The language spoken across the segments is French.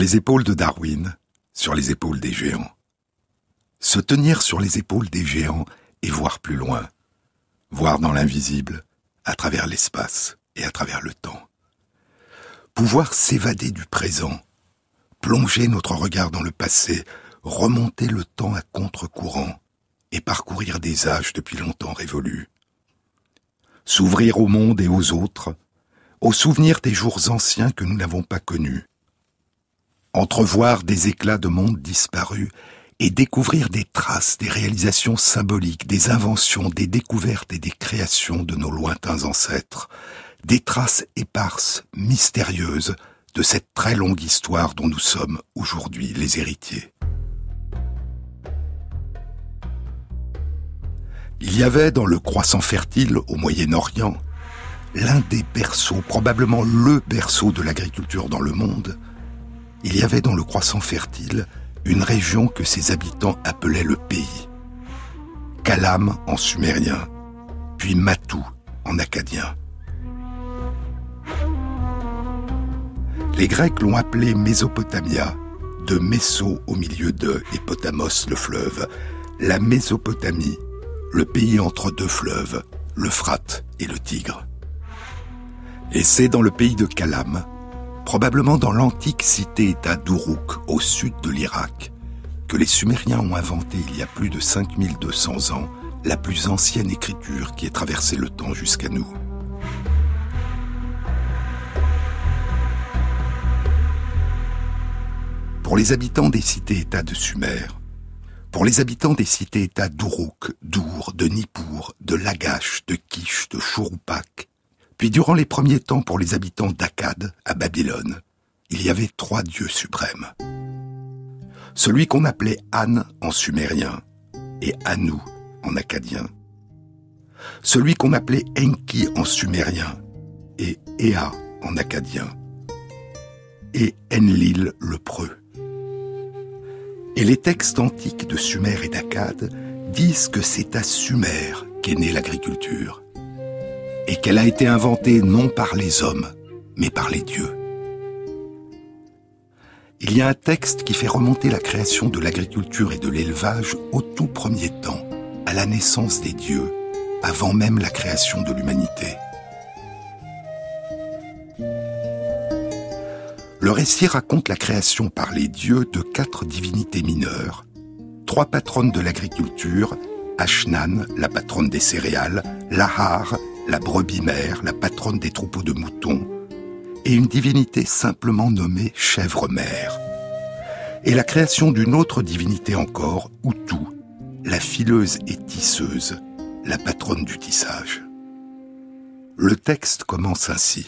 Les épaules de Darwin, sur les épaules des géants. Se tenir sur les épaules des géants et voir plus loin, voir dans l'invisible, à travers l'espace et à travers le temps. Pouvoir s'évader du présent, plonger notre regard dans le passé, remonter le temps à contre-courant et parcourir des âges depuis longtemps révolus. S'ouvrir au monde et aux autres, aux souvenirs des jours anciens que nous n'avons pas connus. Entrevoir des éclats de monde disparus et découvrir des traces, des réalisations symboliques, des inventions, des découvertes et des créations de nos lointains ancêtres, des traces éparses, mystérieuses, de cette très longue histoire dont nous sommes aujourd'hui les héritiers. Il y avait dans le croissant fertile au Moyen-Orient l'un des berceaux, probablement le berceau de l'agriculture dans le monde. Il y avait dans le croissant fertile une région que ses habitants appelaient le pays. Kalam en sumérien, puis Matou en acadien. Les Grecs l'ont appelé Mésopotamia, de Meso au milieu de et Potamos le fleuve, la Mésopotamie, le pays entre deux fleuves, l'Euphrate et le Tigre. Et c'est dans le pays de Kalam probablement dans l'antique cité-État d'Uruk, au sud de l'Irak, que les Sumériens ont inventé il y a plus de 5200 ans la plus ancienne écriture qui ait traversé le temps jusqu'à nous. Pour les habitants des cités-États de Sumer, pour les habitants des cités-États d'Uruk, d'Our, de Nippur, de Lagash, de Kish, de Chorupak, puis durant les premiers temps pour les habitants d'Akkad, à Babylone, il y avait trois dieux suprêmes. Celui qu'on appelait An en sumérien et Anu en acadien. Celui qu'on appelait Enki en sumérien et Ea en acadien. Et Enlil le preux. Et les textes antiques de Sumer et d'Akkad disent que c'est à Sumer qu'est née l'agriculture et qu'elle a été inventée non par les hommes, mais par les dieux. Il y a un texte qui fait remonter la création de l'agriculture et de l'élevage au tout premier temps, à la naissance des dieux, avant même la création de l'humanité. Le récit raconte la création par les dieux de quatre divinités mineures, trois patronnes de l'agriculture, Ashnan, la patronne des céréales, Lahar, la brebis mère, la patronne des troupeaux de moutons, et une divinité simplement nommée chèvre-mère. Et la création d'une autre divinité encore, Utu, la fileuse et tisseuse, la patronne du tissage. Le texte commence ainsi.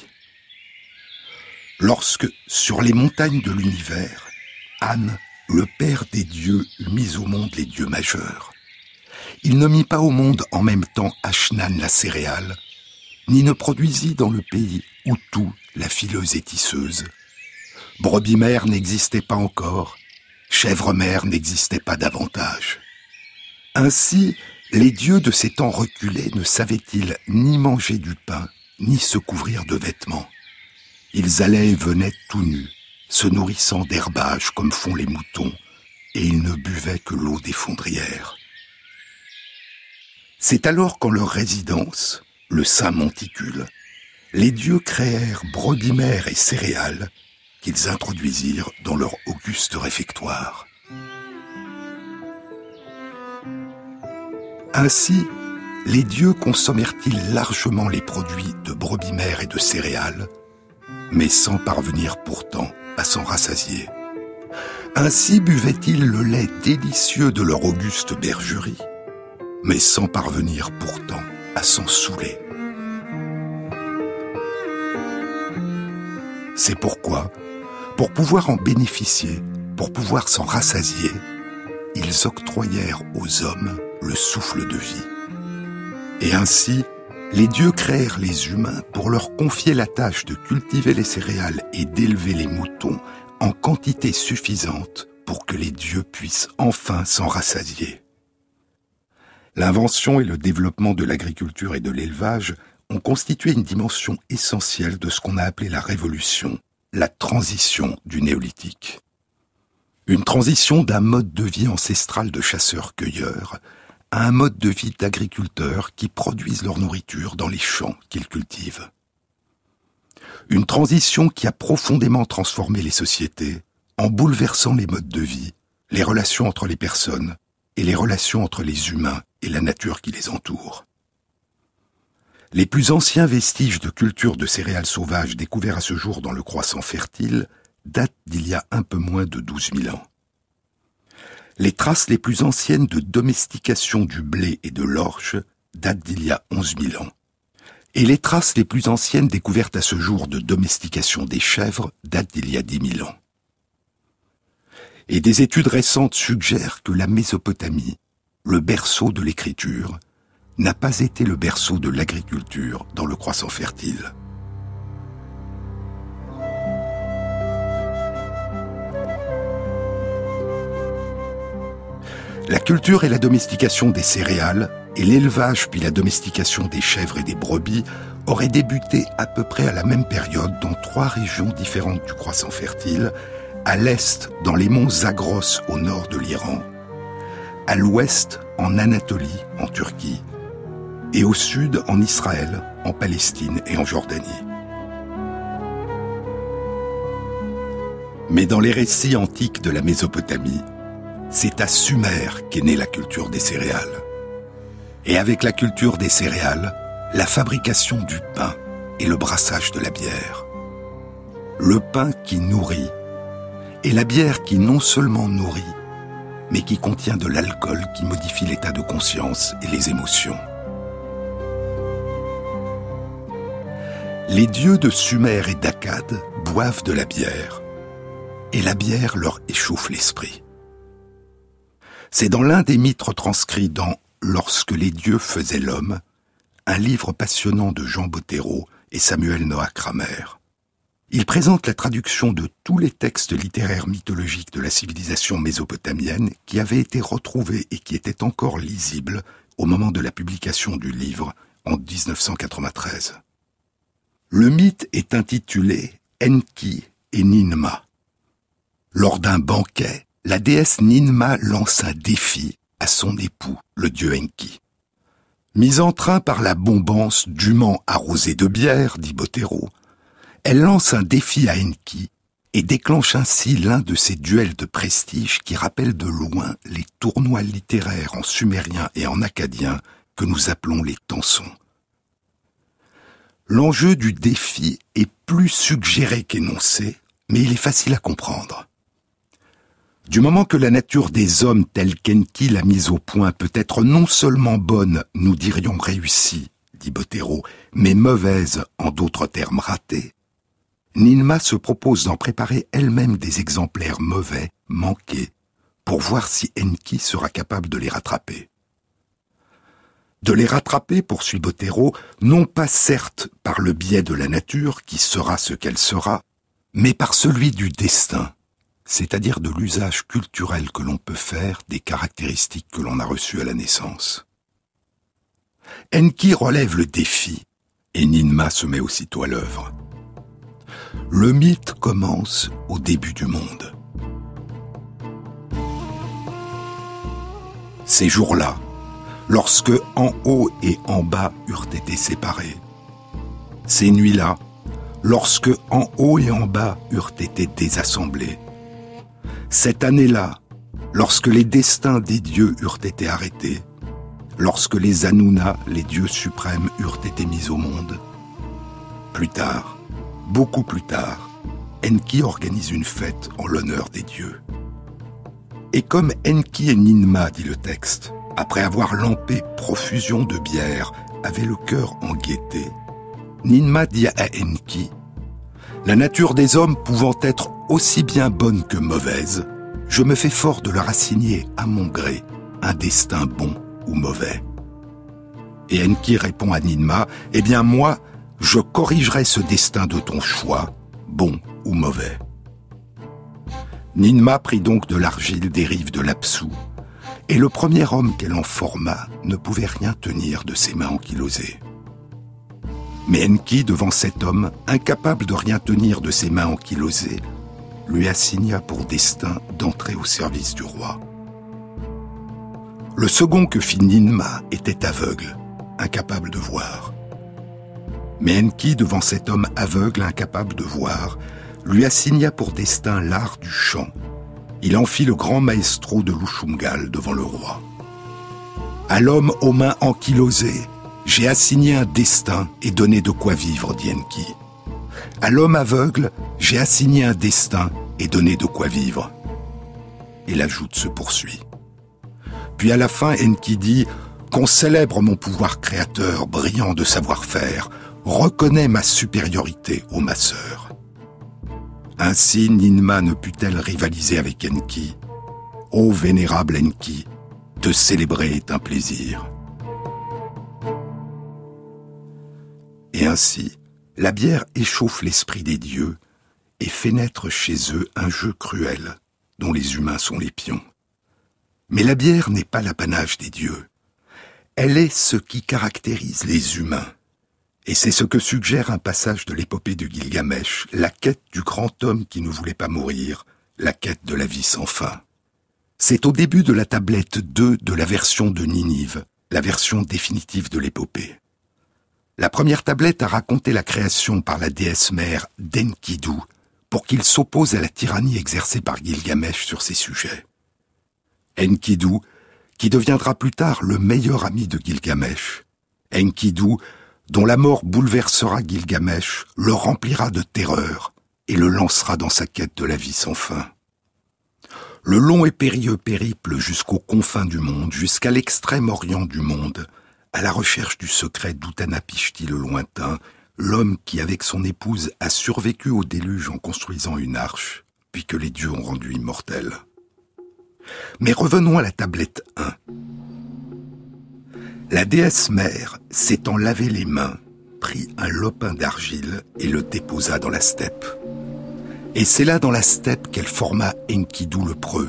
Lorsque, sur les montagnes de l'univers, Anne, le père des dieux, mis au monde les dieux majeurs, il ne mit pas au monde en même temps Ashnan la céréale, ni ne produisit dans le pays où tout la fileuse et tisseuse. Brebis mère n'existait pas encore, chèvre mère n'existait pas davantage. Ainsi, les dieux de ces temps reculés ne savaient-ils ni manger du pain, ni se couvrir de vêtements. Ils allaient et venaient tout nus, se nourrissant d'herbages comme font les moutons, et ils ne buvaient que l'eau des fondrières. C'est alors qu'en leur résidence, le saint monticule, les dieux créèrent brodimères et céréales qu'ils introduisirent dans leur auguste réfectoire. Ainsi, les dieux consommèrent-ils largement les produits de brebis et de céréales, mais sans parvenir pourtant à s'en rassasier. Ainsi buvaient-ils le lait délicieux de leur auguste bergerie, mais sans parvenir pourtant à s'en saouler. C'est pourquoi, pour pouvoir en bénéficier, pour pouvoir s'en rassasier, ils octroyèrent aux hommes le souffle de vie. Et ainsi, les dieux créèrent les humains pour leur confier la tâche de cultiver les céréales et d'élever les moutons en quantité suffisante pour que les dieux puissent enfin s'en rassasier. L'invention et le développement de l'agriculture et de l'élevage ont constitué une dimension essentielle de ce qu'on a appelé la révolution, la transition du néolithique. Une transition d'un mode de vie ancestral de chasseurs-cueilleurs à un mode de vie d'agriculteurs qui produisent leur nourriture dans les champs qu'ils cultivent. Une transition qui a profondément transformé les sociétés en bouleversant les modes de vie, les relations entre les personnes et les relations entre les humains et la nature qui les entoure. Les plus anciens vestiges de culture de céréales sauvages découverts à ce jour dans le croissant fertile datent d'il y a un peu moins de 12 000 ans. Les traces les plus anciennes de domestication du blé et de l'orge datent d'il y a 11 000 ans. Et les traces les plus anciennes découvertes à ce jour de domestication des chèvres datent d'il y a 10 000 ans. Et des études récentes suggèrent que la Mésopotamie, le berceau de l'écriture, n'a pas été le berceau de l'agriculture dans le croissant fertile. La culture et la domestication des céréales, et l'élevage puis la domestication des chèvres et des brebis auraient débuté à peu près à la même période dans trois régions différentes du croissant fertile, à l'est dans les monts Zagros au nord de l'Iran, à l'ouest en Anatolie en Turquie, et au sud en Israël, en Palestine et en Jordanie. Mais dans les récits antiques de la Mésopotamie, c'est à Sumer qu'est née la culture des céréales. Et avec la culture des céréales, la fabrication du pain et le brassage de la bière. Le pain qui nourrit et la bière qui non seulement nourrit, mais qui contient de l'alcool qui modifie l'état de conscience et les émotions. Les dieux de Sumer et d'Akkad boivent de la bière, et la bière leur échauffe l'esprit. C'est dans l'un des mythes retranscrits dans Lorsque les dieux faisaient l'homme, un livre passionnant de Jean Bottero et Samuel Noah Kramer. Il présente la traduction de tous les textes littéraires mythologiques de la civilisation mésopotamienne qui avaient été retrouvés et qui étaient encore lisibles au moment de la publication du livre en 1993. Le mythe est intitulé Enki et Ninma. Lors d'un banquet, la déesse Ninma lance un défi à son époux, le dieu Enki. Mise en train par la bombance dûment arrosée de bière, dit Botero, elle lance un défi à Enki et déclenche ainsi l'un de ces duels de prestige qui rappellent de loin les tournois littéraires en sumérien et en acadien que nous appelons les tensons. L'enjeu du défi est plus suggéré qu'énoncé, mais il est facile à comprendre. Du moment que la nature des hommes telle qu'Enki l'a mise au point peut être non seulement bonne, nous dirions réussie, dit Bottero, mais mauvaise, en d'autres termes ratée, Ninma se propose d'en préparer elle-même des exemplaires mauvais, manqués, pour voir si Enki sera capable de les rattraper de les rattraper, poursuit Bottero, non pas certes par le biais de la nature, qui sera ce qu'elle sera, mais par celui du destin, c'est-à-dire de l'usage culturel que l'on peut faire des caractéristiques que l'on a reçues à la naissance. Enki relève le défi, et Ninma se met aussitôt à l'œuvre. Le mythe commence au début du monde. Ces jours-là, lorsque en haut et en bas eurent été séparés. Ces nuits-là, lorsque en haut et en bas eurent été désassemblés. Cette année-là, lorsque les destins des dieux eurent été arrêtés, lorsque les Anuna, les dieux suprêmes, eurent été mis au monde. Plus tard, beaucoup plus tard, Enki organise une fête en l'honneur des dieux. Et comme Enki et Ninma, dit le texte, après avoir lampé profusion de bière, avait le cœur en gaieté, Ninma dit à Enki, La nature des hommes pouvant être aussi bien bonne que mauvaise, je me fais fort de leur assigner à mon gré un destin bon ou mauvais. Et Enki répond à Ninma, Eh bien moi, je corrigerai ce destin de ton choix, bon ou mauvais. Ninma prit donc de l'argile des rives de l'Apsou et le premier homme qu'elle en forma ne pouvait rien tenir de ses mains ankylosées. Mais Enki, devant cet homme, incapable de rien tenir de ses mains ankylosées, lui assigna pour destin d'entrer au service du roi. Le second que fit Ninma était aveugle, incapable de voir. Mais Enki, devant cet homme aveugle, incapable de voir, lui assigna pour destin l'art du chant. Il en fit le grand maestro de l'Ushumgal devant le roi. À l'homme aux mains ankylosées, j'ai assigné un destin et donné de quoi vivre, dit Enki. À l'homme aveugle, j'ai assigné un destin et donné de quoi vivre. Et la joute se poursuit. Puis à la fin, Enki dit Qu'on célèbre mon pouvoir créateur, brillant de savoir-faire, reconnaît ma supériorité, ô ma sœur. Ainsi Ninma ne put-elle rivaliser avec Enki. Ô vénérable Enki, te célébrer est un plaisir. Et ainsi, la bière échauffe l'esprit des dieux et fait naître chez eux un jeu cruel dont les humains sont les pions. Mais la bière n'est pas l'apanage des dieux. Elle est ce qui caractérise les humains. Et c'est ce que suggère un passage de l'épopée de Gilgamesh, la quête du grand homme qui ne voulait pas mourir, la quête de la vie sans fin. C'est au début de la tablette 2 de la version de Ninive, la version définitive de l'épopée. La première tablette a raconté la création par la déesse mère d'Enkidu pour qu'il s'oppose à la tyrannie exercée par Gilgamesh sur ses sujets. Enkidu, qui deviendra plus tard le meilleur ami de Gilgamesh. Enkidu, dont la mort bouleversera Gilgamesh, le remplira de terreur et le lancera dans sa quête de la vie sans fin. Le long et périlleux périple jusqu'aux confins du monde, jusqu'à l'extrême orient du monde, à la recherche du secret d'Utanapishti le lointain, l'homme qui, avec son épouse, a survécu au déluge en construisant une arche, puis que les dieux ont rendu immortel. Mais revenons à la tablette 1. La déesse mère, s'étant lavé les mains, prit un lopin d'argile et le déposa dans la steppe. Et c'est là dans la steppe qu'elle forma Enkidu le preux.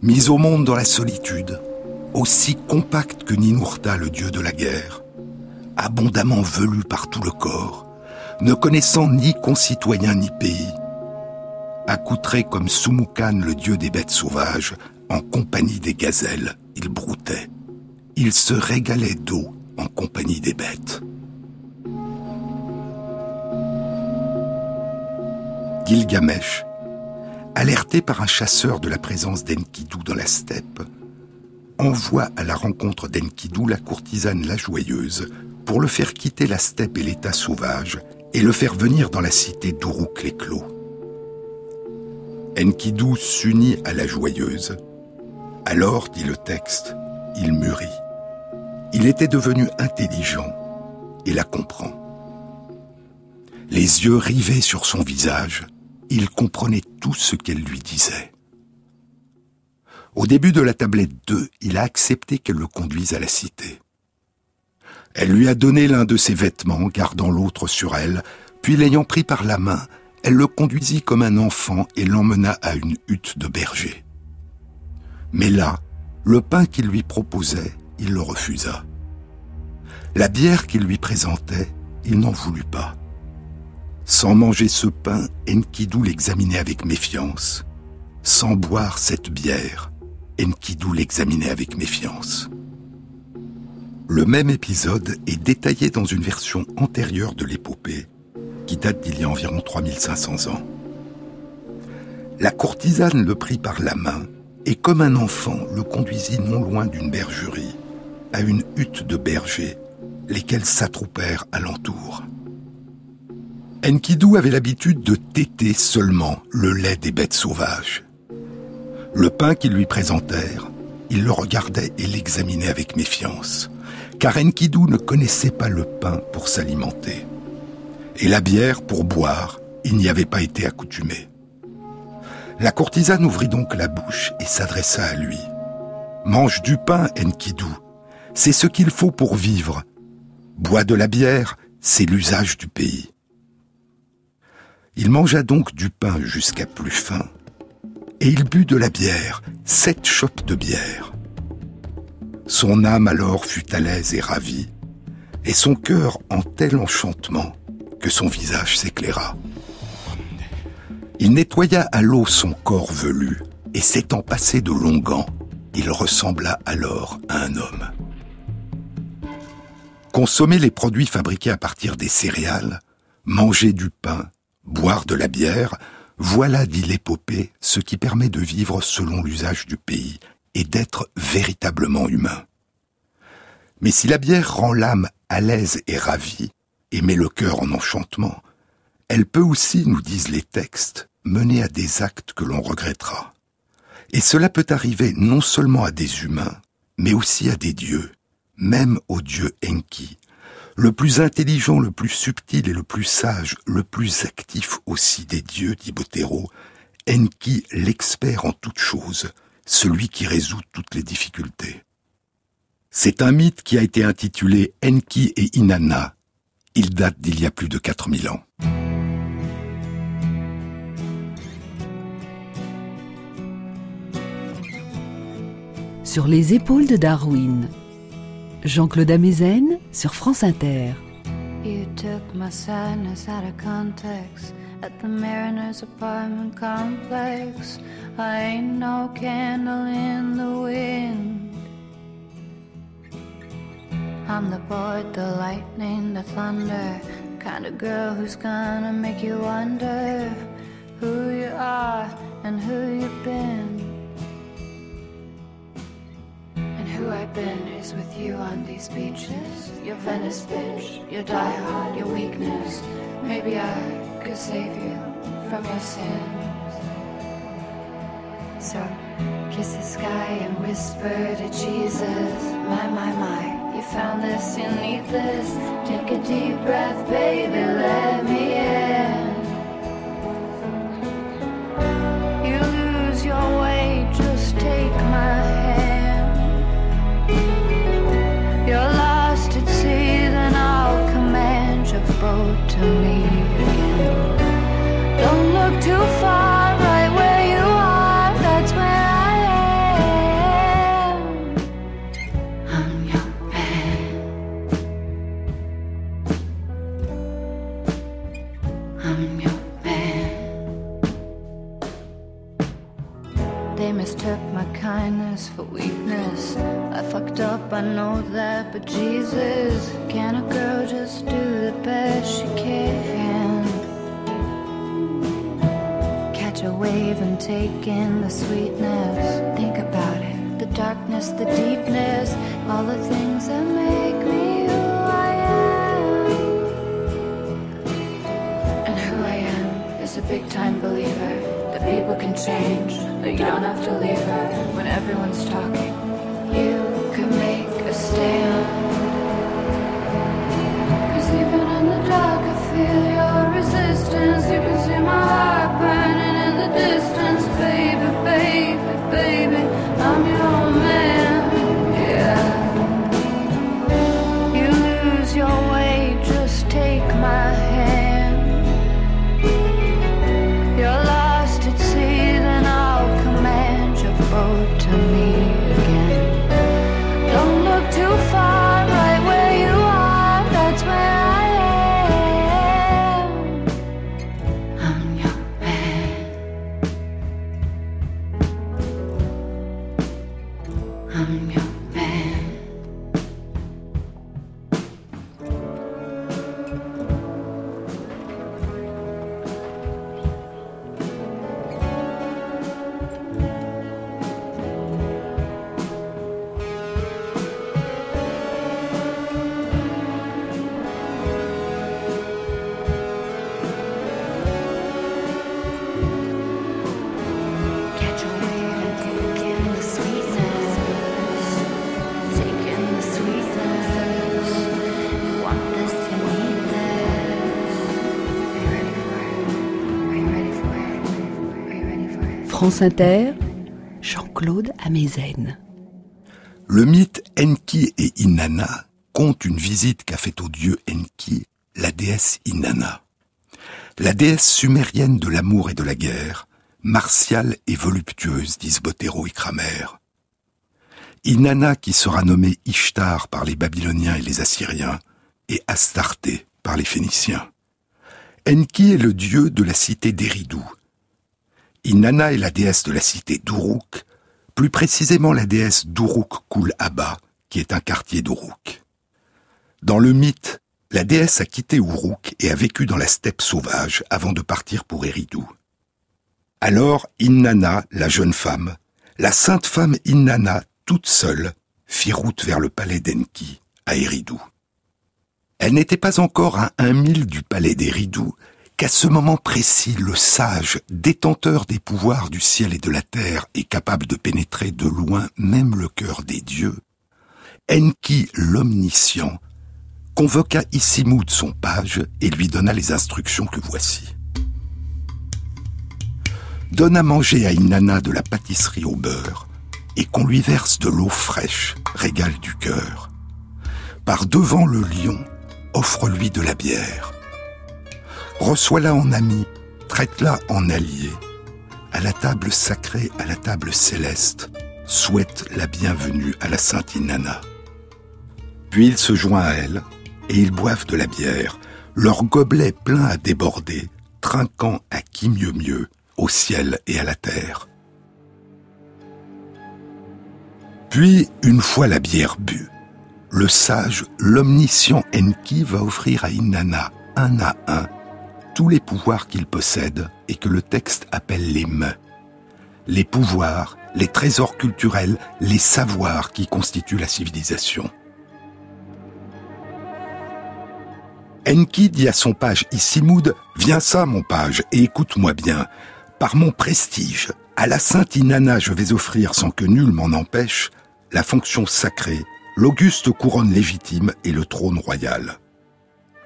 Mise au monde dans la solitude, aussi compacte que Ninurta le dieu de la guerre, abondamment velu par tout le corps, ne connaissant ni concitoyen ni pays, accoutré comme Sumukan, le dieu des bêtes sauvages, en compagnie des gazelles, il broutait. Il se régalait d'eau en compagnie des bêtes. Gilgamesh, alerté par un chasseur de la présence d'Enkidu dans la steppe, envoie à la rencontre d'Enkidu la courtisane la joyeuse pour le faire quitter la steppe et l'état sauvage et le faire venir dans la cité d'Uruk-les-Clos. Enkidu s'unit à la joyeuse. Alors, dit le texte, il mûrit. Il était devenu intelligent et la comprend. Les yeux rivés sur son visage, il comprenait tout ce qu'elle lui disait. Au début de la tablette 2, il a accepté qu'elle le conduise à la cité. Elle lui a donné l'un de ses vêtements, gardant l'autre sur elle, puis l'ayant pris par la main, elle le conduisit comme un enfant et l'emmena à une hutte de berger. Mais là, le pain qu'il lui proposait, il le refusa. La bière qu'il lui présentait, il n'en voulut pas. Sans manger ce pain, Enkidu l'examinait avec méfiance. Sans boire cette bière, Enkidu l'examinait avec méfiance. Le même épisode est détaillé dans une version antérieure de l'épopée, qui date d'il y a environ 3500 ans. La courtisane le prit par la main et comme un enfant le conduisit non loin d'une bergerie, à une hutte de bergers, lesquels s'attroupèrent alentour. Enkidu avait l'habitude de téter seulement le lait des bêtes sauvages. Le pain qu'ils lui présentèrent, il le regardait et l'examinait avec méfiance, car Enkidu ne connaissait pas le pain pour s'alimenter. Et la bière pour boire, il n'y avait pas été accoutumé. La courtisane ouvrit donc la bouche et s'adressa à lui. Mange du pain, Enkidu. C'est ce qu'il faut pour vivre. Bois de la bière, c'est l'usage du pays. Il mangea donc du pain jusqu'à plus faim, et il but de la bière, sept chopes de bière. Son âme alors fut à l'aise et ravie, et son cœur en tel enchantement que son visage s'éclaira. Il nettoya à l'eau son corps velu, et s'étant passé de longs gants, il ressembla alors à un homme. Consommer les produits fabriqués à partir des céréales, manger du pain, boire de la bière, voilà, dit l'épopée, ce qui permet de vivre selon l'usage du pays et d'être véritablement humain. Mais si la bière rend l'âme à l'aise et ravie, et met le cœur en enchantement, elle peut aussi, nous disent les textes, mener à des actes que l'on regrettera. Et cela peut arriver non seulement à des humains, mais aussi à des dieux, même au dieu Enki, le plus intelligent, le plus subtil et le plus sage, le plus actif aussi des dieux, dit Botero, Enki l'expert en toutes choses, celui qui résout toutes les difficultés. C'est un mythe qui a été intitulé Enki et Inanna. Il date d'il y a plus de 4000 ans. Sur les épaules de Darwin. Jean-Claude Amezen sur France Inter. You took my sadness out of context at the Mariner's apartment complex. I ain't no candle in the wind. I'm the board, the lightning, the thunder. Kind of girl who's gonna make you wonder who you are and who you've been. Who I've been is with you on these beaches. Your Venice bitch, your diehard, your weakness. Maybe I could save you from your sins. So kiss the sky and whisper to Jesus. My, my, my, you found this, you need this. Take a deep breath, baby, let me in. I know that, but Jesus, can a girl just do the best she can? Catch a wave and take in the sweetness. Think about it the darkness, the deepness, all the things that make me who I am. And who I am is a big time believer that people can change, that you don't have to leave her when everyone's talking. You can make France Jean-Claude Amezen. Le mythe Enki et Inanna compte une visite qu'a faite au dieu Enki, la déesse Inanna. La déesse sumérienne de l'amour et de la guerre, martiale et voluptueuse, disent Botero et Kramer. Inanna, qui sera nommée Ishtar par les Babyloniens et les Assyriens, et Astarté par les Phéniciens. Enki est le dieu de la cité d'Eridu. Inanna est la déesse de la cité d'Uruk, plus précisément la déesse d'Uruk Kul Abba, qui est un quartier d'Uruk. Dans le mythe, la déesse a quitté Uruk et a vécu dans la steppe sauvage avant de partir pour Eridu. Alors Inanna, la jeune femme, la sainte femme Inanna, toute seule, fit route vers le palais d'Enki, à Eridu. Elle n'était pas encore à un mille du palais d'Eridu qu'à ce moment précis, le sage, détenteur des pouvoirs du ciel et de la terre et capable de pénétrer de loin même le cœur des dieux, Enki l'omniscient, convoqua Isimoud son page et lui donna les instructions que voici. Donne à manger à Inanna de la pâtisserie au beurre et qu'on lui verse de l'eau fraîche, régal du cœur. Par devant le lion, offre-lui de la bière. Reçois-la en ami, traite-la en allié. À la table sacrée, à la table céleste, souhaite la bienvenue à la sainte Inanna. Puis il se joint à elle, et ils boivent de la bière, leur gobelet plein à déborder, trinquant à qui mieux mieux, au ciel et à la terre. Puis, une fois la bière bue, le sage, l'omniscient Enki va offrir à Inanna, un à un, tous les pouvoirs qu'il possède et que le texte appelle les mains. Les pouvoirs, les trésors culturels, les savoirs qui constituent la civilisation. Enki dit à son page Isimoud, Viens ça, mon page, et écoute-moi bien. Par mon prestige, à la sainte Inanna je vais offrir sans que nul m'en empêche la fonction sacrée, l'auguste couronne légitime et le trône royal.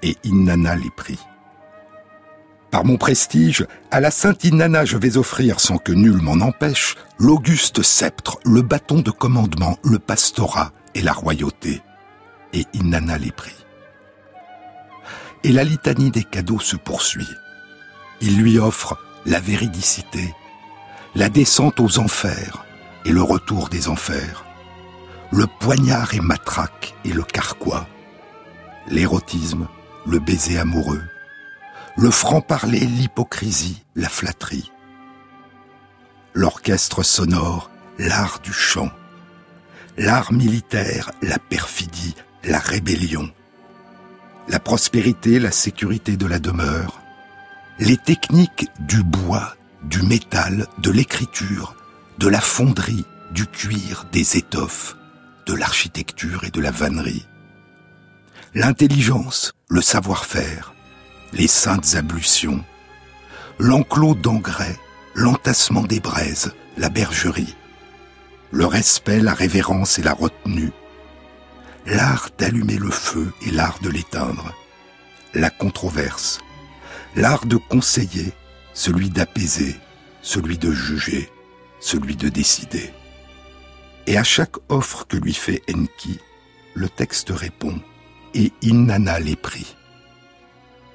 Et Inanna les prit. Par mon prestige, à la sainte Inanna je vais offrir sans que nul m'en empêche l'auguste sceptre, le bâton de commandement, le pastorat et la royauté. Et Inanna les prit et la litanie des cadeaux se poursuit. Il lui offre la véridicité, la descente aux enfers et le retour des enfers, le poignard et matraque et le carquois, l'érotisme, le baiser amoureux, le franc-parler, l'hypocrisie, la flatterie, l'orchestre sonore, l'art du chant, l'art militaire, la perfidie, la rébellion, la prospérité, la sécurité de la demeure, les techniques du bois, du métal, de l'écriture, de la fonderie, du cuir, des étoffes, de l'architecture et de la vannerie, l'intelligence, le savoir-faire, les saintes ablutions, l'enclos d'engrais, l'entassement des braises, la bergerie, le respect, la révérence et la retenue, l'art d'allumer le feu et l'art de l'éteindre, la controverse, l'art de conseiller, celui d'apaiser, celui de juger, celui de décider. Et à chaque offre que lui fait Enki, le texte répond et Inanna les prit.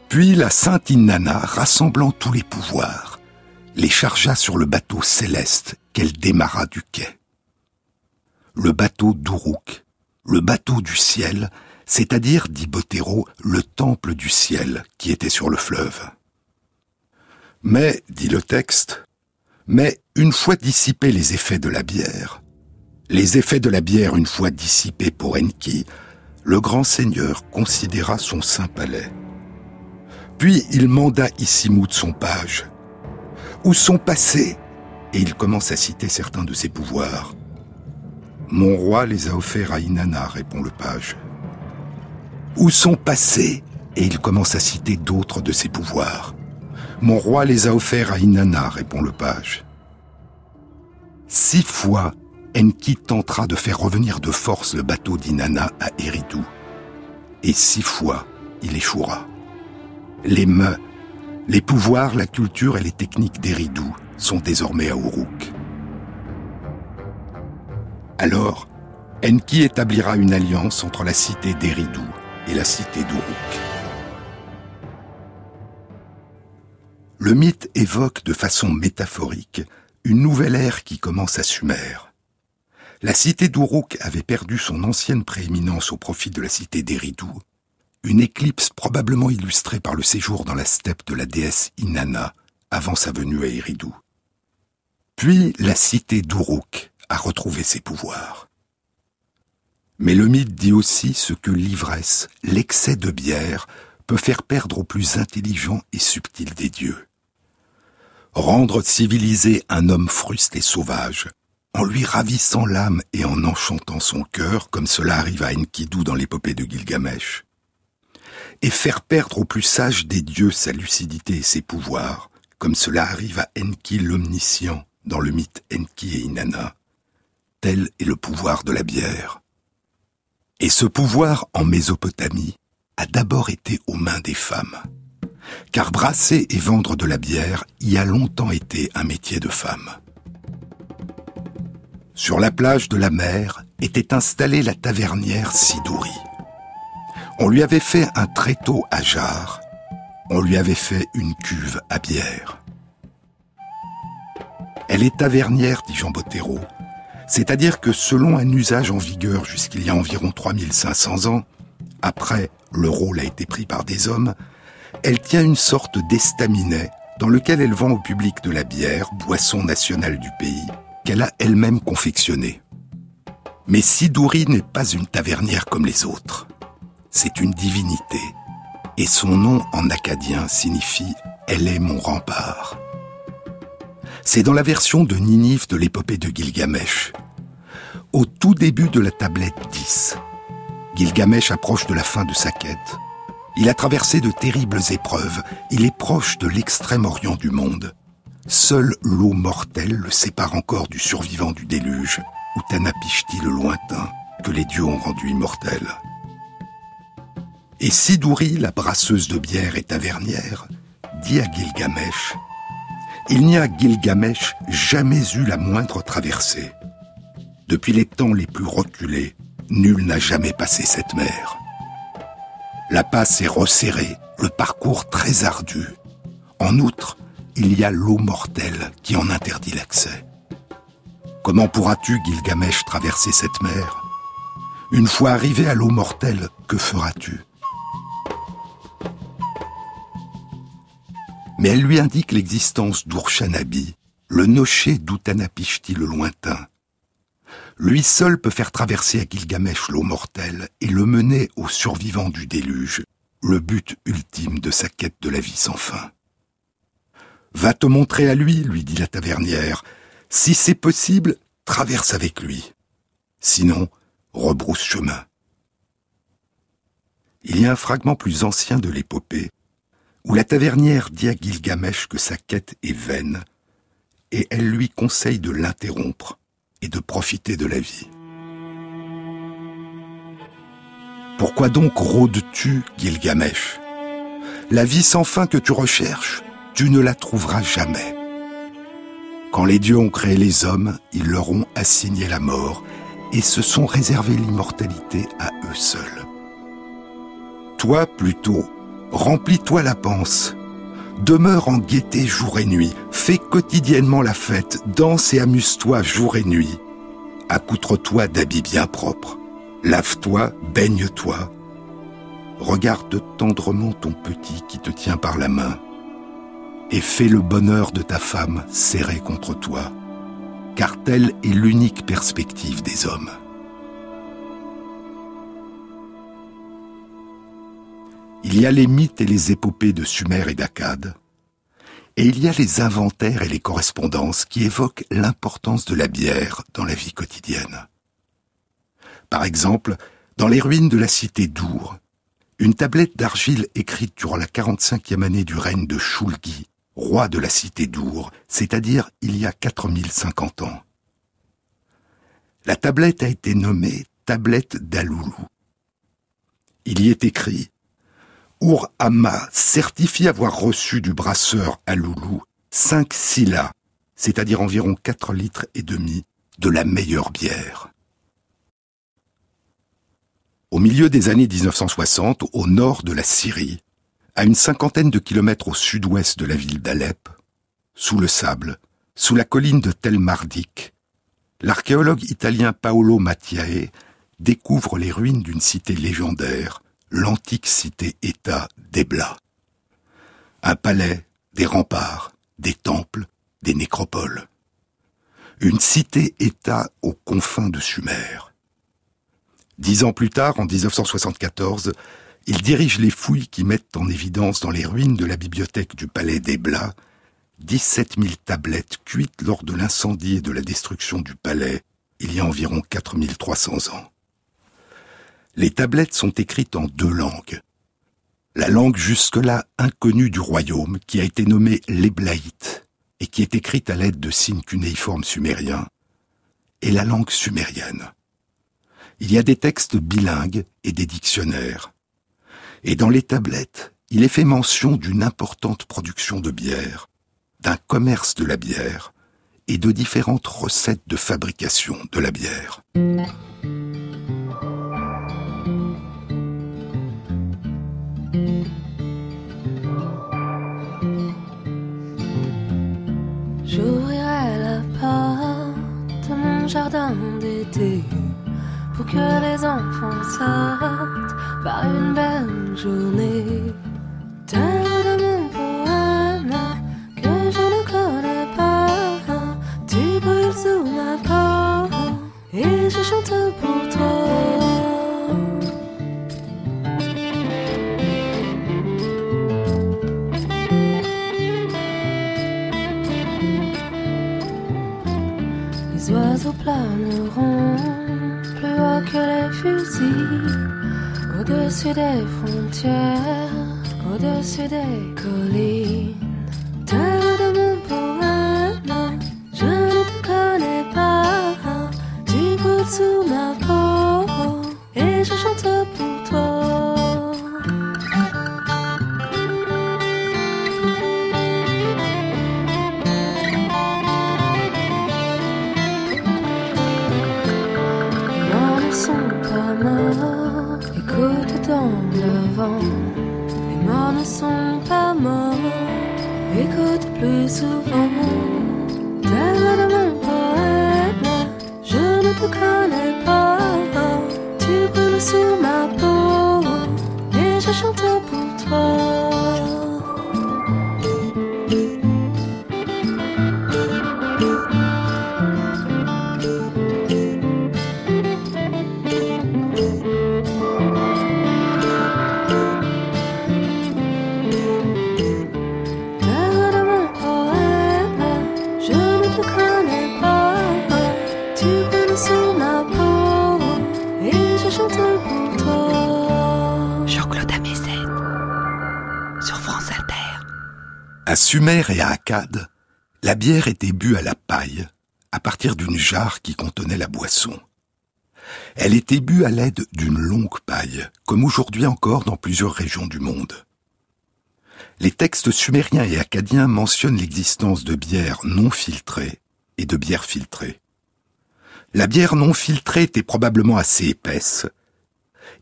Puis la sainte Inanna, rassemblant tous les pouvoirs, les chargea sur le bateau céleste qu'elle démarra du quai. Le bateau d'Uruk, le bateau du ciel, c'est-à-dire, dit Botero, le temple du ciel qui était sur le fleuve. Mais, dit le texte, mais une fois dissipés les effets de la bière, les effets de la bière une fois dissipés pour Enki, le grand seigneur considéra son saint palais. Puis il manda Isimoud son page. Où sont passés? Et il commence à citer certains de ses pouvoirs. Mon roi les a offerts à Inanna, répond le page. Où sont passés? Et il commence à citer d'autres de ses pouvoirs. Mon roi les a offerts à Inanna, répond le page. Six fois, Enki tentera de faire revenir de force le bateau d'Inanna à Eridu. Et six fois, il échouera. Les mains, les pouvoirs, la culture et les techniques d'Eridu sont désormais à Uruk. Alors, Enki établira une alliance entre la cité d'Eridu et la cité d'Uruk. Le mythe évoque de façon métaphorique une nouvelle ère qui commence à Sumer. La cité d'Uruk avait perdu son ancienne prééminence au profit de la cité d'Eridu. Une éclipse probablement illustrée par le séjour dans la steppe de la déesse Inanna avant sa venue à Eridu. Puis la cité d'Uruk a retrouvé ses pouvoirs. Mais le mythe dit aussi ce que l'ivresse, l'excès de bière, peut faire perdre au plus intelligent et subtil des dieux. Rendre civilisé un homme fruste et sauvage, en lui ravissant l'âme et en enchantant son cœur, comme cela arrive à Enkidu dans l'épopée de Gilgamesh, et faire perdre au plus sage des dieux sa lucidité et ses pouvoirs, comme cela arrive à Enki l'omniscient dans le mythe Enki et Inanna. Tel est le pouvoir de la bière. Et ce pouvoir en Mésopotamie a d'abord été aux mains des femmes. Car brasser et vendre de la bière y a longtemps été un métier de femme. Sur la plage de la mer était installée la tavernière Sidouri. On lui avait fait un tréteau à jarre. On lui avait fait une cuve à bière. Elle est tavernière, dit Jean Bottero. C'est-à-dire que selon un usage en vigueur jusqu'il y a environ 3500 ans, après, le rôle a été pris par des hommes, elle tient une sorte d'estaminet dans lequel elle vend au public de la bière, boisson nationale du pays, qu'elle a elle-même confectionnée. Mais Sidouri n'est pas une tavernière comme les autres. C'est une divinité. Et son nom en acadien signifie Elle est mon rempart. C'est dans la version de Ninive de l'épopée de Gilgamesh. Au tout début de la tablette 10, Gilgamesh approche de la fin de sa quête. Il a traversé de terribles épreuves. Il est proche de l'extrême orient du monde. Seule l'eau mortelle le sépare encore du survivant du déluge, ou Tanapishti le lointain, que les dieux ont rendu immortel. Et Sidouri, la brasseuse de bière et tavernière, dit à Gilgamesh Il n'y a Gilgamesh jamais eu la moindre traversée. Depuis les temps les plus reculés, nul n'a jamais passé cette mer. La passe est resserrée, le parcours très ardu. En outre, il y a l'eau mortelle qui en interdit l'accès. Comment pourras-tu, Gilgamesh, traverser cette mer? Une fois arrivé à l'eau mortelle, que feras-tu? Mais elle lui indique l'existence d'Urshanabi, le nocher d'Utanapishti le lointain. Lui seul peut faire traverser à Gilgamesh l'eau mortelle et le mener au survivant du déluge, le but ultime de sa quête de la vie sans fin. Va te montrer à lui, lui dit la tavernière. Si c'est possible, traverse avec lui. Sinon, rebrousse chemin. Il y a un fragment plus ancien de l'épopée, où la tavernière dit à Gilgamesh que sa quête est vaine, et elle lui conseille de l'interrompre et de profiter de la vie. Pourquoi donc rôdes-tu, Gilgamesh? La vie sans fin que tu recherches, tu ne la trouveras jamais. Quand les dieux ont créé les hommes, ils leur ont assigné la mort et se sont réservés l'immortalité à eux seuls. Toi, plutôt, remplis-toi la panse. Demeure en gaieté jour et nuit, fais quotidiennement la fête, danse et amuse-toi jour et nuit. Accoutre-toi d'habits bien propres, lave-toi, baigne-toi. Regarde tendrement ton petit qui te tient par la main et fais le bonheur de ta femme serré contre toi, car telle est l'unique perspective des hommes. Il y a les mythes et les épopées de Sumer et d'Akkad, et il y a les inventaires et les correspondances qui évoquent l'importance de la bière dans la vie quotidienne. Par exemple, dans les ruines de la cité d'Our, une tablette d'argile écrite durant la 45e année du règne de Shulgi roi de la cité d'Our, c'est-à-dire il y a 4050 ans. La tablette a été nommée tablette d'Aloulou. Il y est écrit Our certifie avoir reçu du brasseur Aloulou cinq silas, c'est-à-dire environ quatre litres et demi, de la meilleure bière. Au milieu des années 1960, au nord de la Syrie, à une cinquantaine de kilomètres au sud-ouest de la ville d'Alep, sous le sable, sous la colline de Tel Mardik, l'archéologue italien Paolo Mattiae découvre les ruines d'une cité légendaire l'antique cité-État d'Ebla. Un palais, des remparts, des temples, des nécropoles. Une cité-État aux confins de Sumer. Dix ans plus tard, en 1974, il dirige les fouilles qui mettent en évidence dans les ruines de la bibliothèque du palais d'Ebla 17 000 tablettes cuites lors de l'incendie et de la destruction du palais il y a environ 4300 ans. Les tablettes sont écrites en deux langues. La langue jusque-là inconnue du royaume, qui a été nommée l'éblaïte, et qui est écrite à l'aide de signes cunéiformes sumériens, et la langue sumérienne. Il y a des textes bilingues et des dictionnaires. Et dans les tablettes, il est fait mention d'une importante production de bière, d'un commerce de la bière et de différentes recettes de fabrication de la bière. De mon jardin d'été pour que les enfants sortent par une belle journée. Terre de mon poème que je ne connais pas, tu brûles sous ma peau et je chante pour toi. Planeront plus haut que les fusils, au-dessus des frontières, au-dessus des collines. Terre de mon poème, je ne te connais pas, tu brûles sous ma peau et je chante Et à Akkad, la bière était bue à la paille, à partir d'une jarre qui contenait la boisson. Elle était bue à l'aide d'une longue paille, comme aujourd'hui encore dans plusieurs régions du monde. Les textes sumériens et akkadiens mentionnent l'existence de bières non filtrées et de bières filtrées. La bière non filtrée était probablement assez épaisse,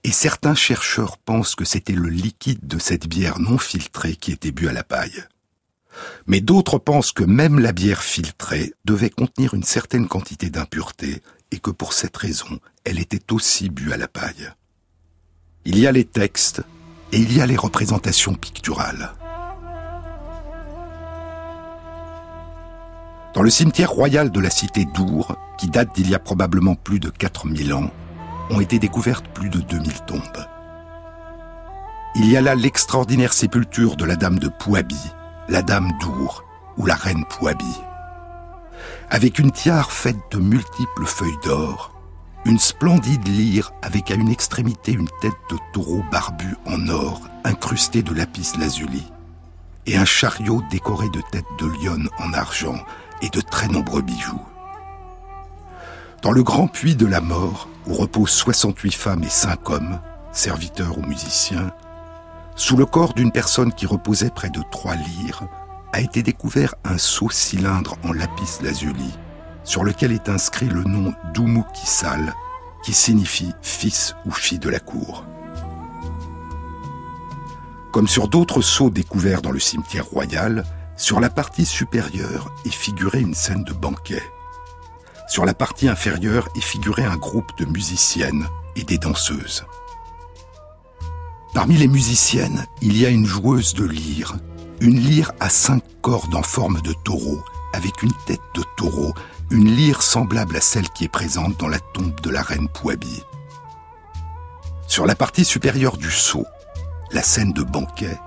et certains chercheurs pensent que c'était le liquide de cette bière non filtrée qui était bu à la paille. Mais d'autres pensent que même la bière filtrée devait contenir une certaine quantité d'impuretés et que pour cette raison, elle était aussi bue à la paille. Il y a les textes et il y a les représentations picturales. Dans le cimetière royal de la cité d'Our, qui date d'il y a probablement plus de 4000 ans, ont été découvertes plus de 2000 tombes. Il y a là l'extraordinaire sépulture de la dame de Pouabi, la dame d'Our ou la reine Pouabi. Avec une tiare faite de multiples feuilles d'or, une splendide lyre avec à une extrémité une tête de taureau barbu en or incrustée de lapis lazuli, et un chariot décoré de têtes de lionne en argent et de très nombreux bijoux. Dans le grand puits de la mort, où reposent 68 femmes et 5 hommes, serviteurs ou musiciens, sous le corps d'une personne qui reposait près de trois lyres, a été découvert un sceau cylindre en lapis lazuli, sur lequel est inscrit le nom d'Oumou-Kissal, qui signifie fils ou fille de la cour. Comme sur d'autres sceaux découverts dans le cimetière royal, sur la partie supérieure est figurée une scène de banquet. Sur la partie inférieure est figuré un groupe de musiciennes et des danseuses. Parmi les musiciennes, il y a une joueuse de lyre, une lyre à cinq cordes en forme de taureau, avec une tête de taureau, une lyre semblable à celle qui est présente dans la tombe de la reine Pouabi. Sur la partie supérieure du seau, la scène de banquet,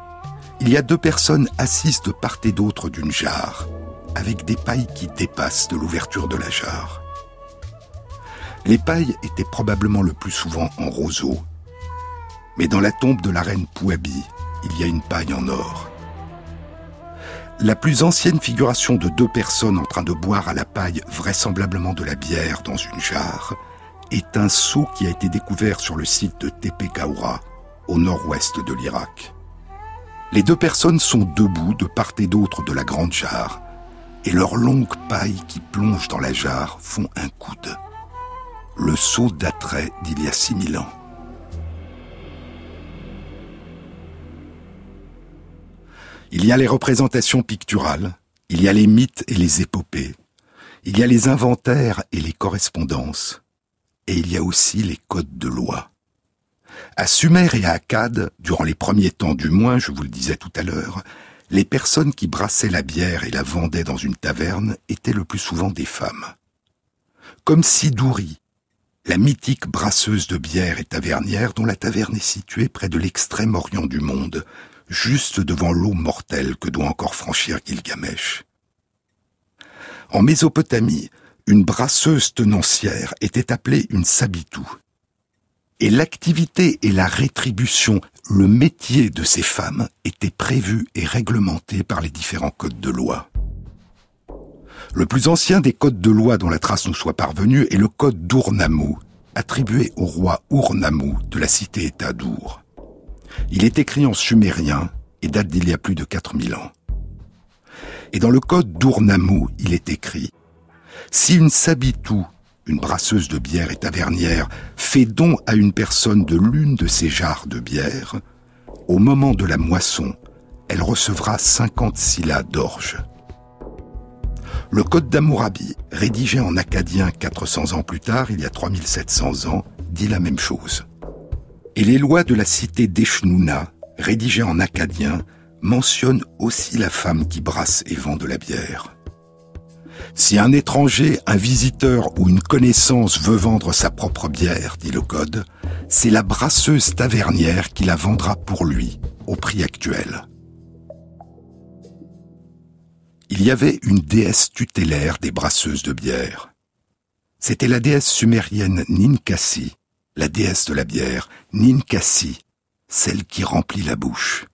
il y a deux personnes assises de part et d'autre d'une jarre, avec des pailles qui dépassent de l'ouverture de la jarre. Les pailles étaient probablement le plus souvent en roseau, mais dans la tombe de la reine Pouabi, il y a une paille en or. La plus ancienne figuration de deux personnes en train de boire à la paille vraisemblablement de la bière dans une jarre est un seau qui a été découvert sur le site de Tepe Kaura, au nord-ouest de l'Irak. Les deux personnes sont debout de part et d'autre de la grande jarre, et leurs longues pailles qui plongent dans la jarre font un coude. Le seau daterait d'il y a 6000 ans. Il y a les représentations picturales, il y a les mythes et les épopées, il y a les inventaires et les correspondances, et il y a aussi les codes de loi. À Sumer et à Akkad, durant les premiers temps du moins, je vous le disais tout à l'heure, les personnes qui brassaient la bière et la vendaient dans une taverne étaient le plus souvent des femmes. Comme Sidouri, la mythique brasseuse de bière et tavernière dont la taverne est située près de l'extrême orient du monde, juste devant l'eau mortelle que doit encore franchir Gilgamesh. En Mésopotamie, une brasseuse tenancière était appelée une sabitou. Et l'activité et la rétribution, le métier de ces femmes étaient prévus et réglementés par les différents codes de loi. Le plus ancien des codes de loi dont la trace nous soit parvenue est le code d'Urnammu, attribué au roi Urnammu de la cité-État d'Ur. Il est écrit en sumérien et date d'il y a plus de 4000 ans. Et dans le code d'Urnammu, il est écrit Si une sabitou, une brasseuse de bière et tavernière, fait don à une personne de l'une de ces jarres de bière, au moment de la moisson, elle recevra 50 syllabes d'orge. Le Code d'Amourabi, rédigé en acadien 400 ans plus tard, il y a 3700 ans, dit la même chose. Et les lois de la cité d'Eshnouna, rédigées en acadien, mentionnent aussi la femme qui brasse et vend de la bière. Si un étranger, un visiteur ou une connaissance veut vendre sa propre bière, dit le Code, c'est la brasseuse tavernière qui la vendra pour lui, au prix actuel. Il y avait une déesse tutélaire des brasseuses de bière. C'était la déesse sumérienne Ninkasi, la déesse de la bière, Ninkasi, celle qui remplit la bouche.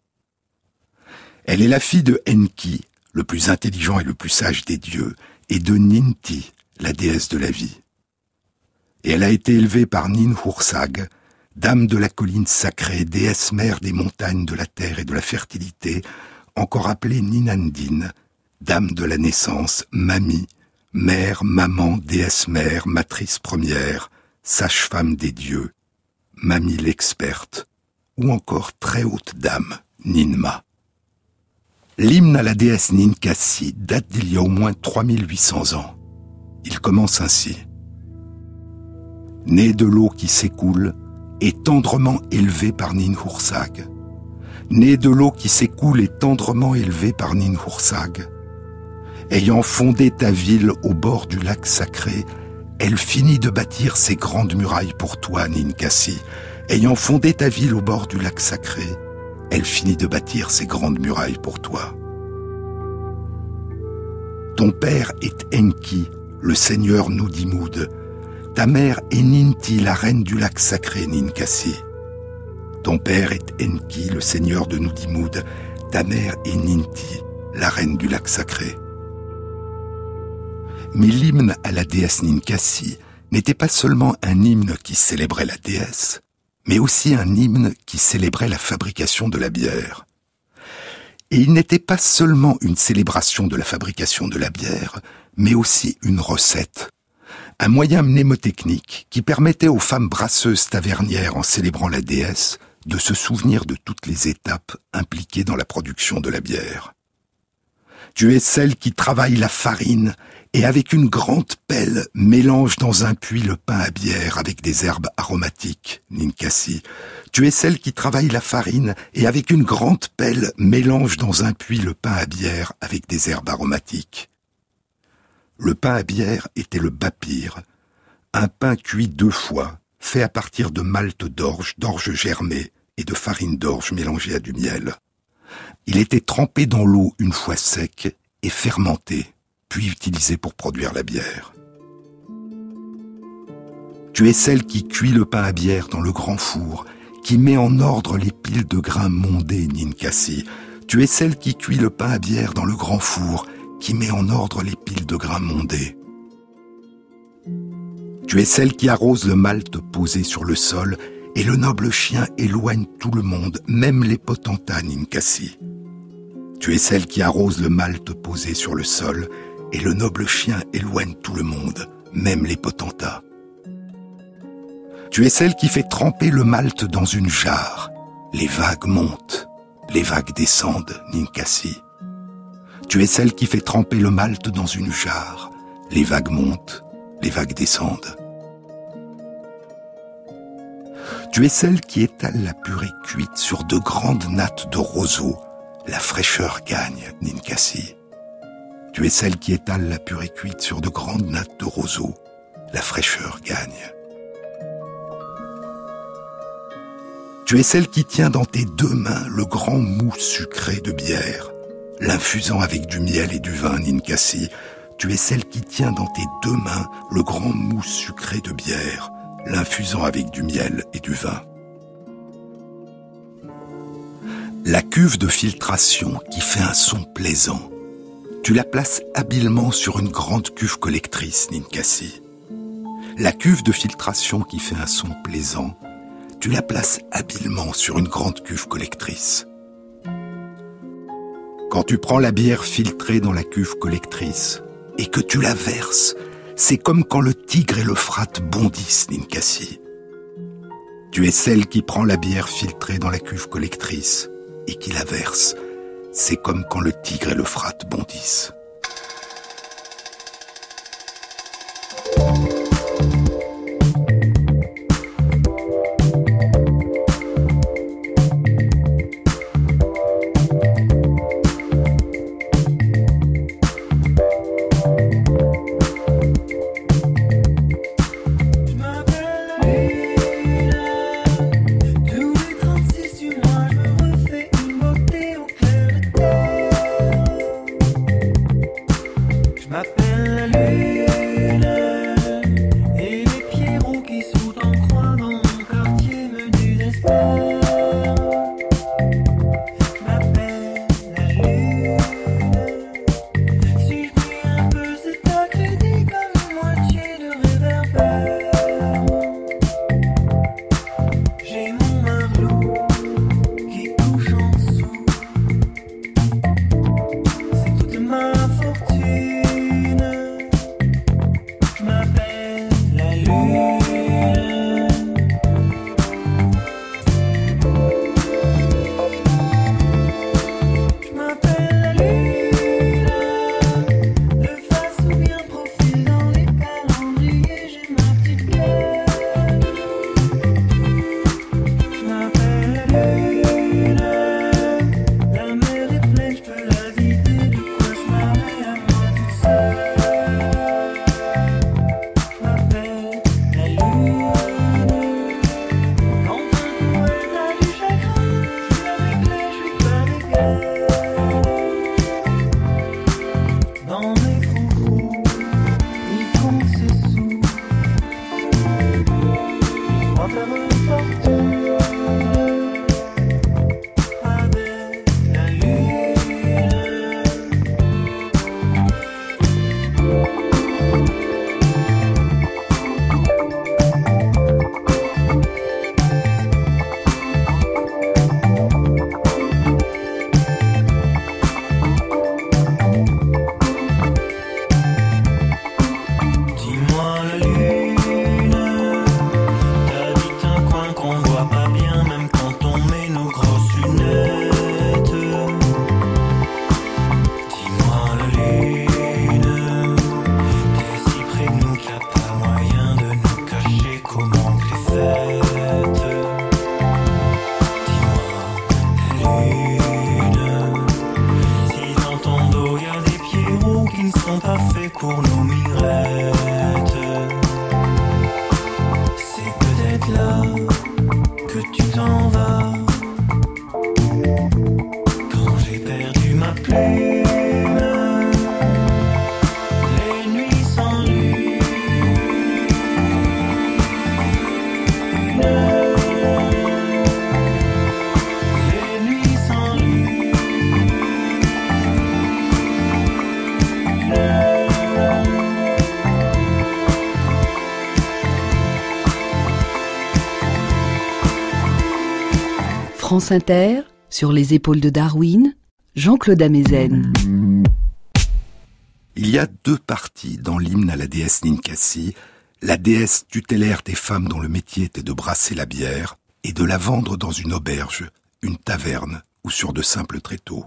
Elle est la fille de Enki, le plus intelligent et le plus sage des dieux, et de Ninti, la déesse de la vie. Et elle a été élevée par Ninhursag, dame de la colline sacrée, déesse mère des montagnes, de la terre et de la fertilité, encore appelée Ninandine, dame de la naissance, mamie, mère, maman, déesse mère, matrice première, sage-femme des dieux, mamie l'experte, ou encore très haute dame, Ninma. L'hymne à la déesse Ninkasi date d'il y a au moins 3800 ans. Il commence ainsi. Né de l'eau qui s'écoule et tendrement élevé par Ninhursag. Né de l'eau qui s'écoule et tendrement élevé par Ninhursag. Ayant fondé ta ville au bord du lac sacré, elle finit de bâtir ses grandes murailles pour toi, Ninkasi. Ayant fondé ta ville au bord du lac sacré, elle finit de bâtir ses grandes murailles pour toi. Ton père est Enki, le seigneur Nudimoud. Ta mère est Ninti, la reine du lac sacré Ninkasi. Ton père est Enki, le seigneur de Nudimoud. Ta mère est Ninti, la reine du lac sacré. Mais l'hymne à la déesse Ninkasi n'était pas seulement un hymne qui célébrait la déesse, mais aussi un hymne qui célébrait la fabrication de la bière. Et il n'était pas seulement une célébration de la fabrication de la bière, mais aussi une recette, un moyen mnémotechnique qui permettait aux femmes brasseuses tavernières en célébrant la déesse de se souvenir de toutes les étapes impliquées dans la production de la bière. Tu es celle qui travaille la farine et avec une grande pelle mélange dans un puits le pain à bière avec des herbes aromatiques, Ninkasi. Tu es celle qui travaille la farine et avec une grande pelle mélange dans un puits le pain à bière avec des herbes aromatiques. Le pain à bière était le bapire, un pain cuit deux fois, fait à partir de malt d'orge, d'orge germée et de farine d'orge mélangée à du miel. Il était trempé dans l'eau une fois sec et fermenté puis utilisé pour produire la bière. Tu es celle qui cuit le pain à bière dans le grand four, qui met en ordre les piles de grains mondés, Ninkasi. Tu es celle qui cuit le pain à bière dans le grand four, qui met en ordre les piles de grains mondés. Tu es celle qui arrose le malt posé sur le sol, et le noble chien éloigne tout le monde, même les potentats, Ninkasi. Tu es celle qui arrose le malt posé sur le sol, et le noble chien éloigne tout le monde, même les potentats. Tu es celle qui fait tremper le malt dans une jarre. Les vagues montent, les vagues descendent, Ninkasi. Tu es celle qui fait tremper le malt dans une jarre. Les vagues montent, les vagues descendent. Tu es celle qui étale la purée cuite sur de grandes nattes de roseau. La fraîcheur gagne, Ninkasi. Tu es celle qui étale la purée cuite sur de grandes nattes de roseau. La fraîcheur gagne. Tu es celle qui tient dans tes deux mains le grand mou sucré de bière, l'infusant avec du miel et du vin, Ninkasi. Tu es celle qui tient dans tes deux mains le grand mou sucré de bière, l'infusant avec du miel et du vin. La cuve de filtration qui fait un son plaisant tu la places habilement sur une grande cuve collectrice, Ninkasi. La cuve de filtration qui fait un son plaisant, tu la places habilement sur une grande cuve collectrice. Quand tu prends la bière filtrée dans la cuve collectrice et que tu la verses, c'est comme quand le tigre et le frat bondissent, Ninkasi. Tu es celle qui prend la bière filtrée dans la cuve collectrice et qui la verse c'est comme quand le tigre et le frat bondissent. France Inter, sur les épaules de Darwin, Jean-Claude Amezen. Il y a deux parties dans l'hymne à la déesse Ninkasi, la déesse tutélaire des femmes dont le métier était de brasser la bière et de la vendre dans une auberge, une taverne ou sur de simples tréteaux.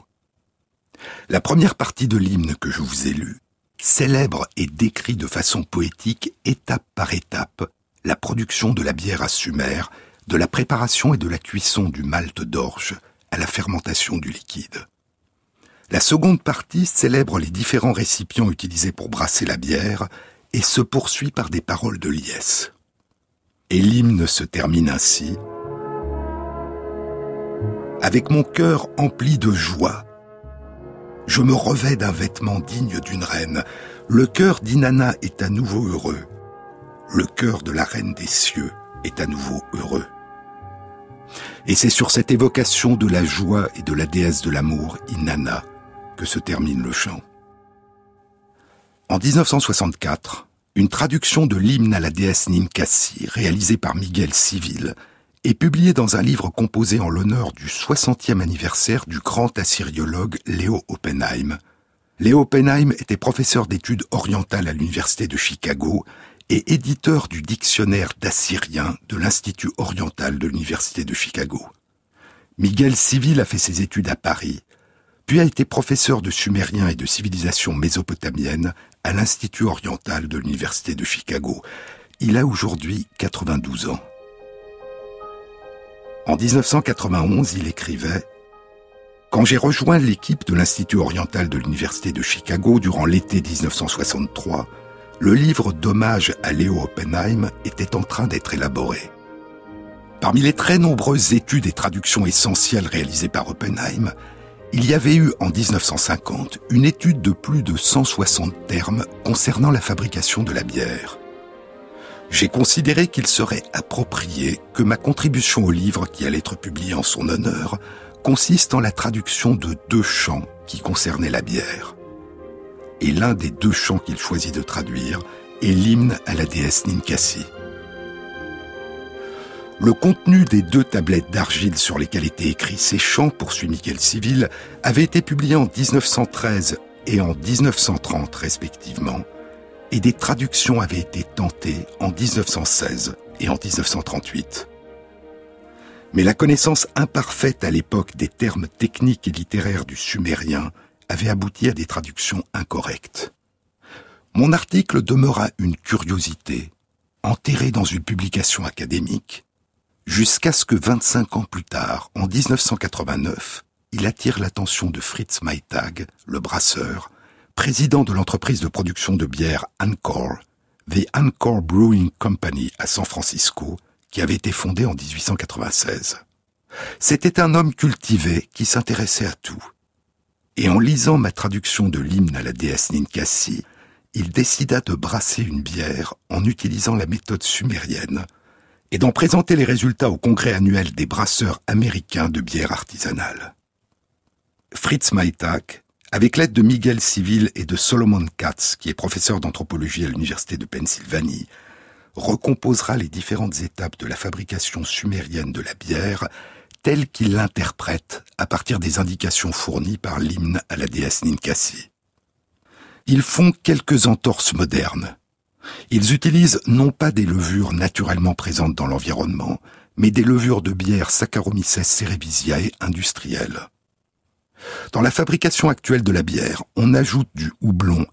La première partie de l'hymne que je vous ai lu célèbre et décrit de façon poétique, étape par étape, la production de la bière à Sumer, de la préparation et de la cuisson du malt d'orge à la fermentation du liquide. La seconde partie célèbre les différents récipients utilisés pour brasser la bière et se poursuit par des paroles de liesse. Et l'hymne se termine ainsi. Avec mon cœur empli de joie, je me revais d'un vêtement digne d'une reine. Le cœur d'Inanna est à nouveau heureux. Le cœur de la reine des cieux est à nouveau heureux. Et c'est sur cette évocation de la joie et de la déesse de l'amour, Inanna, que se termine le chant. En 1964, une traduction de l'hymne à la déesse Ninkasi, réalisée par Miguel Civil, est publiée dans un livre composé en l'honneur du 60e anniversaire du grand assyriologue Léo Oppenheim. Léo Oppenheim était professeur d'études orientales à l'université de Chicago et éditeur du dictionnaire d'assyrien de l'Institut oriental de l'université de Chicago. Miguel Civil a fait ses études à Paris, puis a été professeur de sumérien et de civilisation mésopotamienne à l'Institut oriental de l'Université de Chicago. Il a aujourd'hui 92 ans. En 1991, il écrivait Quand j'ai rejoint l'équipe de l'Institut oriental de l'Université de Chicago durant l'été 1963, le livre d'hommage à Léo Oppenheim était en train d'être élaboré. Parmi les très nombreuses études et traductions essentielles réalisées par Oppenheim, il y avait eu en 1950 une étude de plus de 160 termes concernant la fabrication de la bière. J'ai considéré qu'il serait approprié que ma contribution au livre qui allait être publié en son honneur consiste en la traduction de deux chants qui concernaient la bière. Et l'un des deux chants qu'il choisit de traduire est l'hymne à la déesse Ninkasi. Le contenu des deux tablettes d'argile sur lesquelles étaient écrits ces chants, poursuit Michael Civil, avait été publié en 1913 et en 1930 respectivement, et des traductions avaient été tentées en 1916 et en 1938. Mais la connaissance imparfaite à l'époque des termes techniques et littéraires du sumérien avait abouti à des traductions incorrectes. Mon article demeura une curiosité, enterré dans une publication académique, jusqu'à ce que 25 ans plus tard, en 1989, il attire l'attention de Fritz Maytag, le brasseur, président de l'entreprise de production de bière Anchor, The Anchor Brewing Company à San Francisco, qui avait été fondée en 1896. C'était un homme cultivé qui s'intéressait à tout. Et en lisant ma traduction de l'hymne à la déesse Ninkasi, il décida de brasser une bière en utilisant la méthode sumérienne et d'en présenter les résultats au congrès annuel des brasseurs américains de bière artisanale. Fritz Maytag, avec l'aide de Miguel Civil et de Solomon Katz, qui est professeur d'anthropologie à l'université de Pennsylvanie, recomposera les différentes étapes de la fabrication sumérienne de la bière telle qu'il l'interprète à partir des indications fournies par l'hymne à la déesse Ninkasi. Ils font quelques entorses modernes. Ils utilisent non pas des levures naturellement présentes dans l'environnement, mais des levures de bière Saccharomyces cerevisiae industrielles. Dans la fabrication actuelle de la bière, on ajoute du houblon,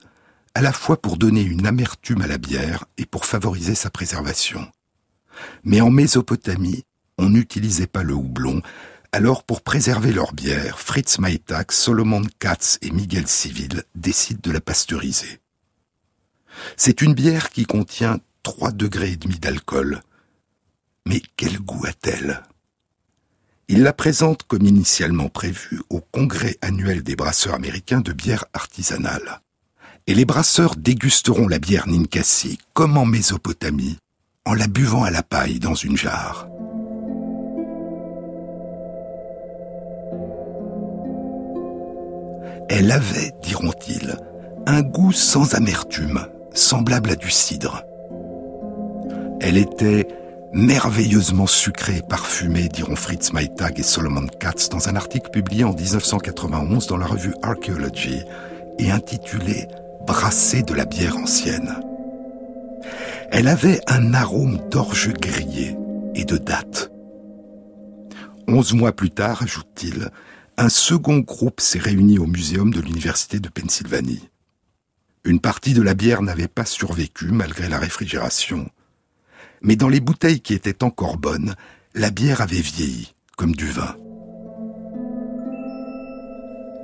à la fois pour donner une amertume à la bière et pour favoriser sa préservation. Mais en Mésopotamie, on n'utilisait pas le houblon, alors pour préserver leur bière, Fritz Maytag, Solomon Katz et Miguel Civil décident de la pasteuriser. C'est une bière qui contient 3 degrés et demi d'alcool. Mais quel goût a-t-elle? Il la présente comme initialement prévu au congrès annuel des brasseurs américains de bière artisanale. Et les brasseurs dégusteront la bière Ninkasi comme en Mésopotamie, en la buvant à la paille dans une jarre. Elle avait, diront-ils, un goût sans amertume, semblable à du cidre. Elle était merveilleusement sucrée et parfumée, diront Fritz Maytag et Solomon Katz dans un article publié en 1991 dans la revue Archaeology et intitulé Brassée de la bière ancienne. Elle avait un arôme d'orge grillé et de date. Onze mois plus tard, ajoute-t-il, un second groupe s'est réuni au muséum de l'Université de Pennsylvanie. Une partie de la bière n'avait pas survécu malgré la réfrigération. Mais dans les bouteilles qui étaient encore bonnes, la bière avait vieilli, comme du vin.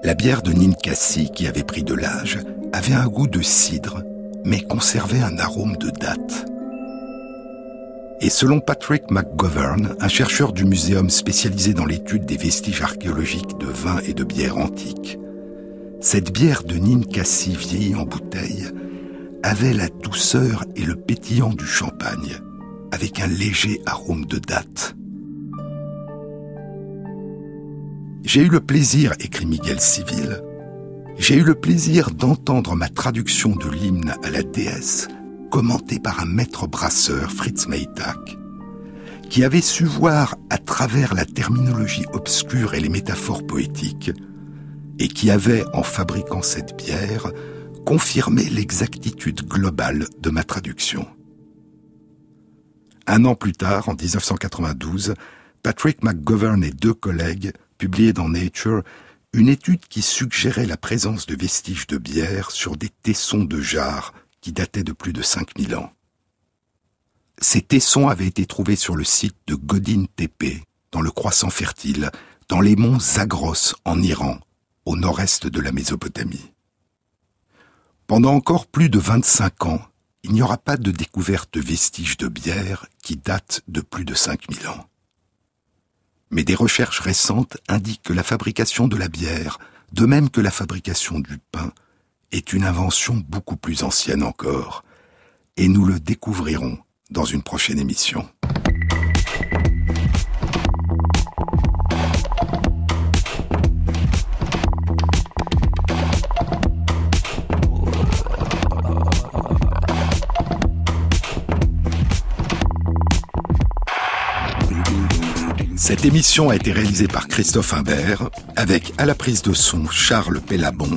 La bière de Ninkasi, qui avait pris de l'âge, avait un goût de cidre, mais conservait un arôme de date. Et selon Patrick McGovern, un chercheur du muséum spécialisé dans l'étude des vestiges archéologiques de vin et de bière antiques, cette bière de Ninkasi vieillie en bouteille avait la douceur et le pétillant du champagne, avec un léger arôme de date. J'ai eu le plaisir, écrit Miguel Civil, j'ai eu le plaisir d'entendre ma traduction de l'hymne à la déesse commentée par un maître brasseur, Fritz Maytag, qui avait su voir à travers la terminologie obscure et les métaphores poétiques, et qui avait, en fabriquant cette bière, confirmé l'exactitude globale de ma traduction. Un an plus tard, en 1992, Patrick McGovern et deux collègues publiaient dans Nature une étude qui suggérait la présence de vestiges de bière sur des tessons de jarres qui dataient de plus de 5000 ans. Ces tessons avaient été trouvés sur le site de Godin Tepe, dans le croissant fertile, dans les monts Zagros en Iran, au nord-est de la Mésopotamie. Pendant encore plus de 25 ans, il n'y aura pas de découverte de vestiges de bière qui datent de plus de 5000 ans. Mais des recherches récentes indiquent que la fabrication de la bière, de même que la fabrication du pain, est une invention beaucoup plus ancienne encore, et nous le découvrirons dans une prochaine émission. Cette émission a été réalisée par Christophe Imbert, avec à la prise de son Charles Pellabon,